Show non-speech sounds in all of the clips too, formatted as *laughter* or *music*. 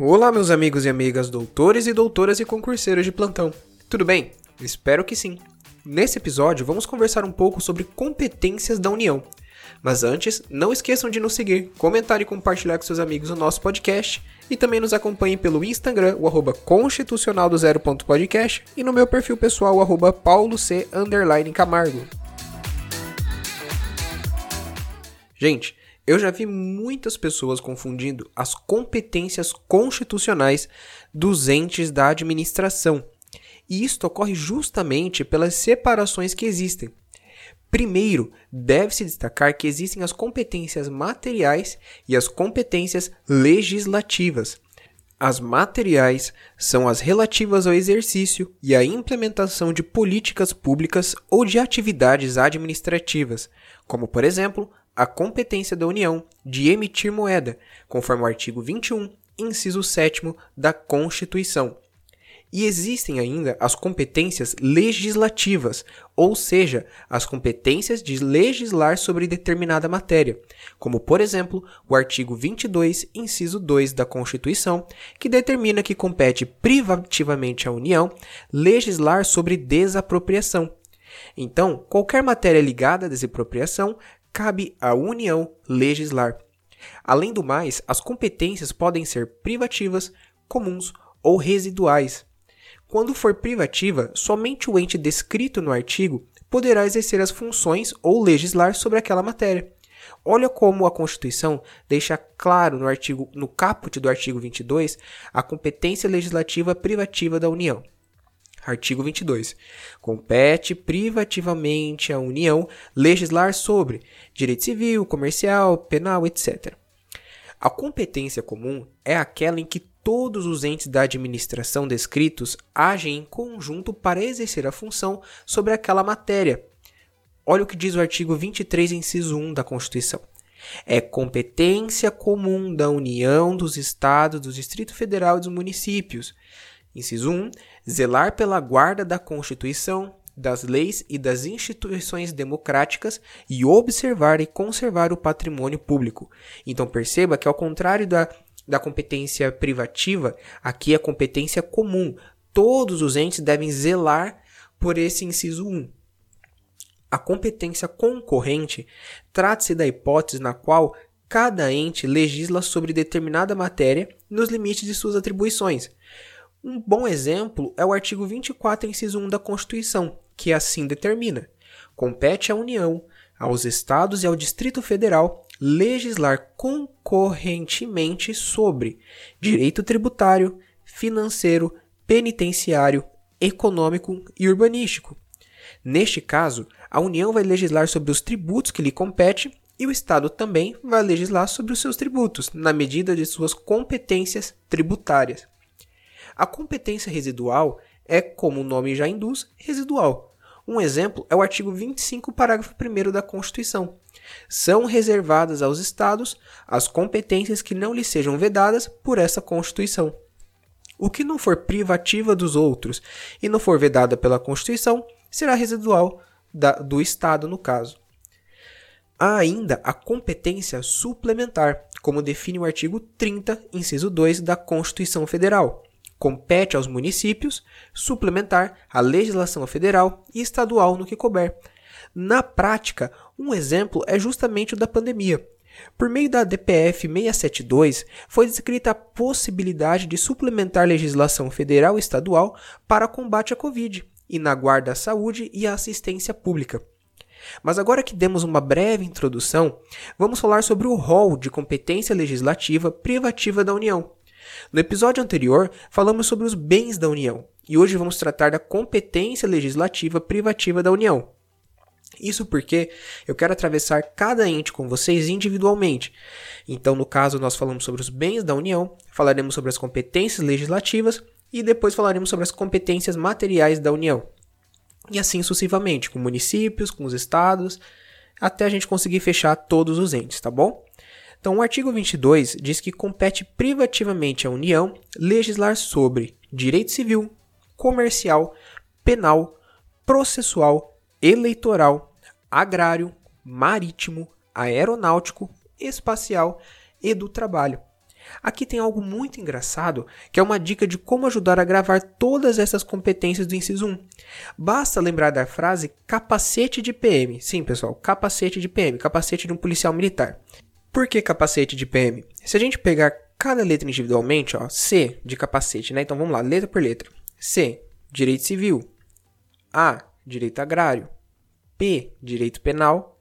Olá, meus amigos e amigas, doutores e doutoras e concurseiros de plantão. Tudo bem? Espero que sim. Nesse episódio, vamos conversar um pouco sobre competências da União. Mas antes, não esqueçam de nos seguir, comentar e compartilhar com seus amigos o nosso podcast e também nos acompanhem pelo Instagram, o arroba constitucional do e no meu perfil pessoal, o arroba pauloc camargo. Gente, eu já vi muitas pessoas confundindo as competências constitucionais dos entes da administração. E isto ocorre justamente pelas separações que existem. Primeiro, deve-se destacar que existem as competências materiais e as competências legislativas. As materiais são as relativas ao exercício e à implementação de políticas públicas ou de atividades administrativas, como, por exemplo, a competência da União de emitir moeda, conforme o artigo 21, inciso 7 da Constituição. E existem ainda as competências legislativas, ou seja, as competências de legislar sobre determinada matéria, como, por exemplo, o artigo 22, inciso 2 da Constituição, que determina que compete privativamente à União legislar sobre desapropriação. Então, qualquer matéria ligada à desapropriação cabe à União legislar. Além do mais, as competências podem ser privativas, comuns ou residuais. Quando for privativa, somente o ente descrito no artigo poderá exercer as funções ou legislar sobre aquela matéria. Olha como a Constituição deixa claro no artigo no caput do artigo 22 a competência legislativa privativa da União. Artigo 22. Compete privativamente à União legislar sobre direito civil, comercial, penal, etc. A competência comum é aquela em que todos os entes da administração descritos agem em conjunto para exercer a função sobre aquela matéria. Olha o que diz o artigo 23, inciso 1 da Constituição. É competência comum da União, dos Estados, do Distrito Federal e dos municípios Inciso 1. Zelar pela guarda da Constituição, das leis e das instituições democráticas e observar e conservar o patrimônio público. Então perceba que ao contrário da, da competência privativa, aqui é competência comum. Todos os entes devem zelar por esse inciso 1. A competência concorrente trata-se da hipótese na qual cada ente legisla sobre determinada matéria nos limites de suas atribuições. Um bom exemplo é o artigo 24, inciso 1 da Constituição, que assim determina: compete à União, aos Estados e ao Distrito Federal legislar concorrentemente sobre direito tributário, financeiro, penitenciário, econômico e urbanístico. Neste caso, a União vai legislar sobre os tributos que lhe compete e o Estado também vai legislar sobre os seus tributos, na medida de suas competências tributárias. A competência residual é, como o nome já induz, residual. Um exemplo é o artigo 25, parágrafo 1 da Constituição. São reservadas aos Estados as competências que não lhes sejam vedadas por essa Constituição. O que não for privativa dos outros e não for vedada pela Constituição será residual da, do Estado, no caso. Há ainda a competência suplementar, como define o artigo 30, inciso 2 da Constituição Federal compete aos municípios suplementar a legislação federal e estadual no que couber. Na prática, um exemplo é justamente o da pandemia. Por meio da DPF 672, foi descrita a possibilidade de suplementar legislação federal e estadual para combate à Covid e na guarda à saúde e à assistência pública. Mas agora que demos uma breve introdução, vamos falar sobre o rol de competência legislativa privativa da União. No episódio anterior, falamos sobre os bens da União e hoje vamos tratar da competência legislativa privativa da União. Isso porque eu quero atravessar cada ente com vocês individualmente. Então, no caso, nós falamos sobre os bens da União, falaremos sobre as competências legislativas e depois falaremos sobre as competências materiais da União. E assim sucessivamente, com municípios, com os estados, até a gente conseguir fechar todos os entes, tá bom? Então, o artigo 22 diz que compete privativamente à União legislar sobre direito civil, comercial, penal, processual, eleitoral, agrário, marítimo, aeronáutico, espacial e do trabalho. Aqui tem algo muito engraçado, que é uma dica de como ajudar a gravar todas essas competências do inciso 1. Basta lembrar da frase capacete de PM. Sim, pessoal, capacete de PM, capacete de um policial militar. Por que capacete de PM? Se a gente pegar cada letra individualmente, ó, C de capacete, né? Então vamos lá, letra por letra. C, direito civil. A, direito agrário. P, direito penal.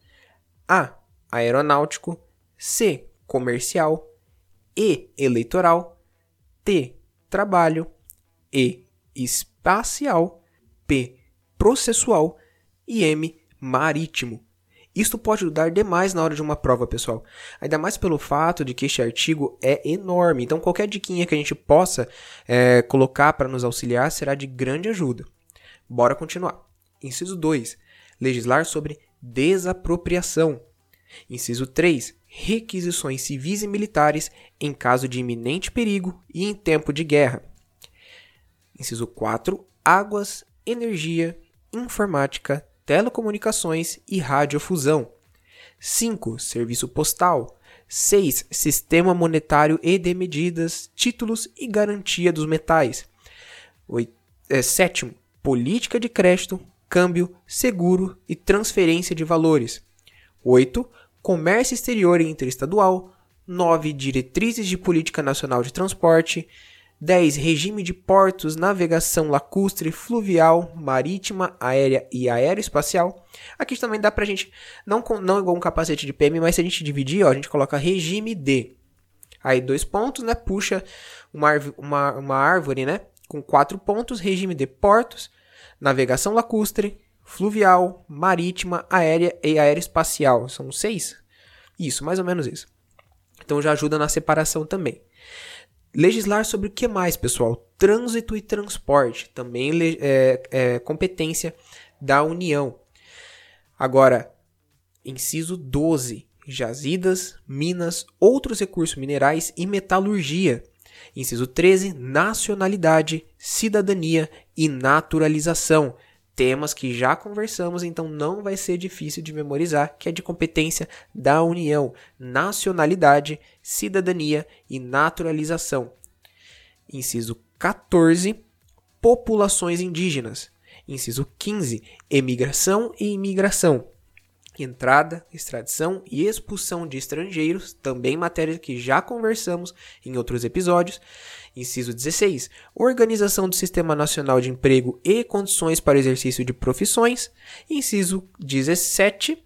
A, aeronáutico. C, comercial. E, eleitoral. T, trabalho. E, espacial. P, processual. E M, marítimo. Isto pode ajudar demais na hora de uma prova, pessoal. Ainda mais pelo fato de que este artigo é enorme. Então, qualquer diquinha que a gente possa é, colocar para nos auxiliar será de grande ajuda. Bora continuar. Inciso 2. Legislar sobre desapropriação. Inciso 3. Requisições civis e militares em caso de iminente perigo e em tempo de guerra. Inciso 4. Águas, energia, informática, telecomunicações e radiofusão. 5. Serviço postal. 6. Sistema monetário e de medidas, títulos e garantia dos metais. 7. É, política de crédito, câmbio, seguro e transferência de valores. 8. Comércio exterior e interestadual. 9. Diretrizes de política nacional de transporte. 10. Regime de portos, navegação lacustre, fluvial, marítima, aérea e aeroespacial. Aqui também dá pra gente, não, não igual um capacete de PM, mas se a gente dividir, ó, a gente coloca regime D. Aí dois pontos, né? Puxa uma, uma, uma árvore, né? Com quatro pontos, regime de portos, navegação lacustre, fluvial, marítima, aérea e aeroespacial. São seis? Isso, mais ou menos isso. Então já ajuda na separação também. Legislar sobre o que mais, pessoal? Trânsito e transporte, também é, é competência da União. Agora, inciso 12: jazidas, minas, outros recursos minerais e metalurgia. Inciso 13: nacionalidade, cidadania e naturalização temas que já conversamos, então não vai ser difícil de memorizar, que é de competência da União, nacionalidade, cidadania e naturalização. Inciso 14, populações indígenas. Inciso 15, emigração e imigração entrada, extradição e expulsão de estrangeiros, também matéria que já conversamos em outros episódios. Inciso 16. Organização do Sistema Nacional de Emprego e condições para o exercício de profissões. Inciso 17.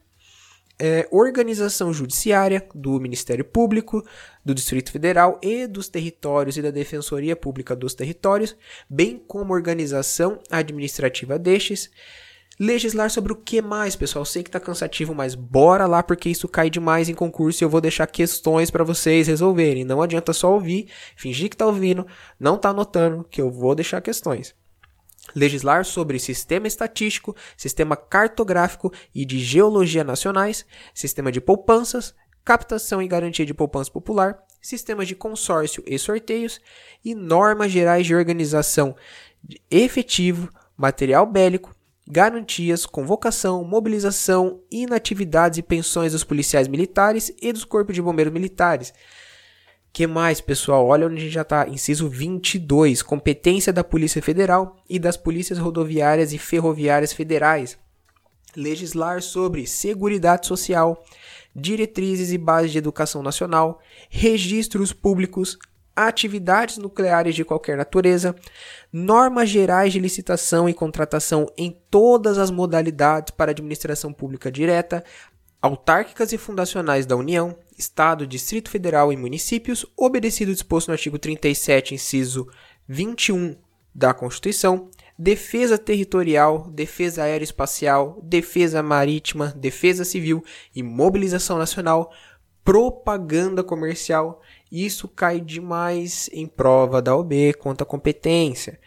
É, organização judiciária do Ministério Público, do Distrito Federal e dos territórios e da Defensoria Pública dos Territórios, bem como organização administrativa destes legislar sobre o que mais, pessoal? Sei que tá cansativo, mas bora lá porque isso cai demais em concurso e eu vou deixar questões para vocês resolverem. Não adianta só ouvir, fingir que tá ouvindo, não tá anotando, que eu vou deixar questões. Legislar sobre sistema estatístico, sistema cartográfico e de geologia nacionais, sistema de poupanças, captação e garantia de poupança popular, sistemas de consórcio e sorteios e normas gerais de organização efetivo, material bélico, garantias, convocação, mobilização, inatividades e pensões dos policiais militares e dos corpos de bombeiros militares. Que mais, pessoal? Olha onde a gente já está. Inciso 22. Competência da Polícia Federal e das Polícias Rodoviárias e Ferroviárias Federais. Legislar sobre Seguridade Social, diretrizes e bases de educação nacional, registros públicos, atividades nucleares de qualquer natureza, normas gerais de licitação e contratação em todas as modalidades para administração pública direta, autárquicas e fundacionais da União, Estado, Distrito Federal e municípios, obedecido o disposto no artigo 37, inciso 21 da Constituição, defesa territorial, defesa aeroespacial, defesa marítima, defesa civil e mobilização nacional, propaganda comercial isso cai demais em prova da OB quanto à competência.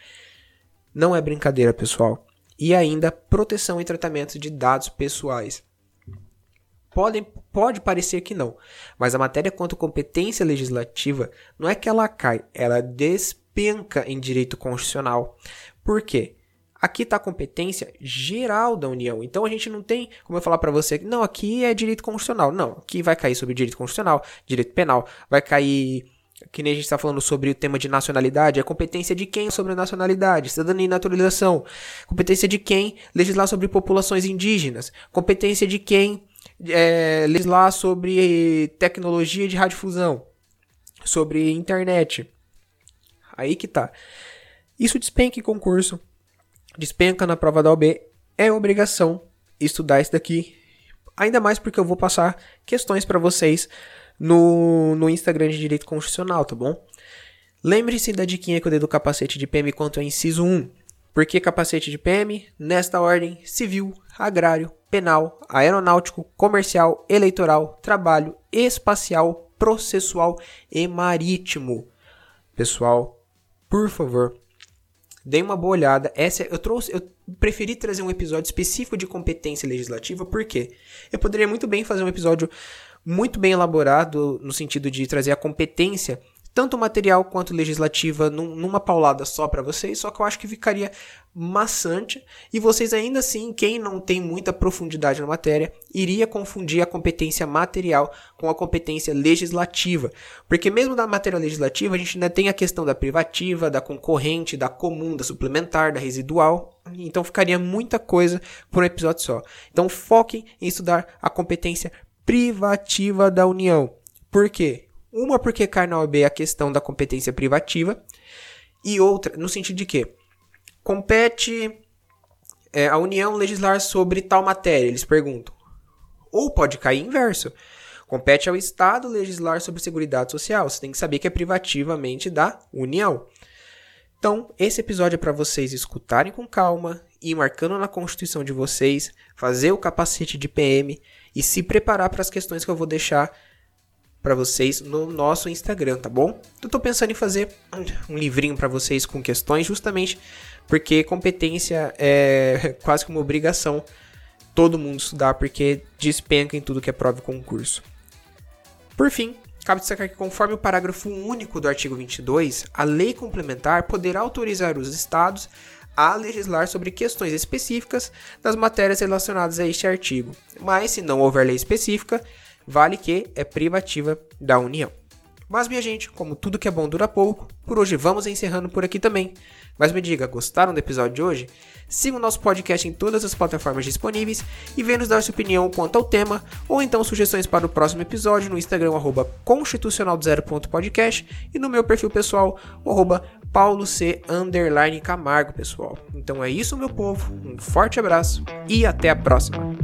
Não é brincadeira, pessoal. E ainda proteção e tratamento de dados pessoais. Podem, pode parecer que não, mas a matéria quanto à competência legislativa não é que ela cai, ela despenca em direito constitucional. Por quê? Aqui está a competência geral da União. Então a gente não tem como eu falar para você, não, aqui é direito constitucional. Não, aqui vai cair sobre direito constitucional, direito penal, vai cair que nem a gente está falando sobre o tema de nacionalidade, é competência de quem sobre nacionalidade, cidadania e naturalização, competência de quem legislar sobre populações indígenas, competência de quem é, legislar sobre tecnologia de radiodifusão, sobre internet. Aí que tá. Isso despenca em concurso, despenca na prova da OB, é obrigação estudar isso daqui. Ainda mais porque eu vou passar questões para vocês no, no Instagram de Direito Constitucional, tá bom? Lembre-se da diquinha que eu dei do capacete de PM quanto ao inciso 1. Por que capacete de PM? Nesta ordem: civil, agrário, penal, aeronáutico, comercial, eleitoral, trabalho, espacial, processual e marítimo. Pessoal, por favor, deem uma boa olhada. Essa eu trouxe, eu preferi trazer um episódio específico de competência legislativa porque eu poderia muito bem fazer um episódio muito bem elaborado no sentido de trazer a competência tanto material quanto legislativa num, numa paulada só para vocês, só que eu acho que ficaria maçante e vocês ainda assim, quem não tem muita profundidade na matéria, iria confundir a competência material com a competência legislativa, porque mesmo da matéria legislativa a gente ainda tem a questão da privativa, da concorrente, da comum, da suplementar, da residual, então ficaria muita coisa por um episódio só. Então foquem em estudar a competência privativa da União. Por quê? Uma porque cai na OAB a questão da competência privativa e outra no sentido de que compete é, a União legislar sobre tal matéria, eles perguntam. Ou pode cair inverso. Compete ao Estado legislar sobre Seguridade Social. Você tem que saber que é privativamente da União. Então, esse episódio é para vocês escutarem com calma, ir marcando na Constituição de vocês, fazer o capacete de PM e se preparar para as questões que eu vou deixar para vocês no nosso Instagram, tá bom? Eu tô pensando em fazer um livrinho para vocês com questões, justamente porque competência é *laughs* quase que uma obrigação todo mundo estudar, porque despenca em tudo que é prova e concurso. Por fim, cabe destacar que, conforme o parágrafo único do artigo 22, a lei complementar poderá autorizar os estados a legislar sobre questões específicas das matérias relacionadas a este artigo, mas se não houver lei específica, vale que é privativa da União. Mas, minha gente, como tudo que é bom dura pouco, por hoje vamos encerrando por aqui também. Mas me diga, gostaram do episódio de hoje? Siga o nosso podcast em todas as plataformas disponíveis e venha nos dar sua opinião quanto ao tema, ou então sugestões para o próximo episódio no Instagram, arroba constitucional0.podcast e no meu perfil pessoal, arroba Camargo, pessoal. Então é isso, meu povo. Um forte abraço e até a próxima.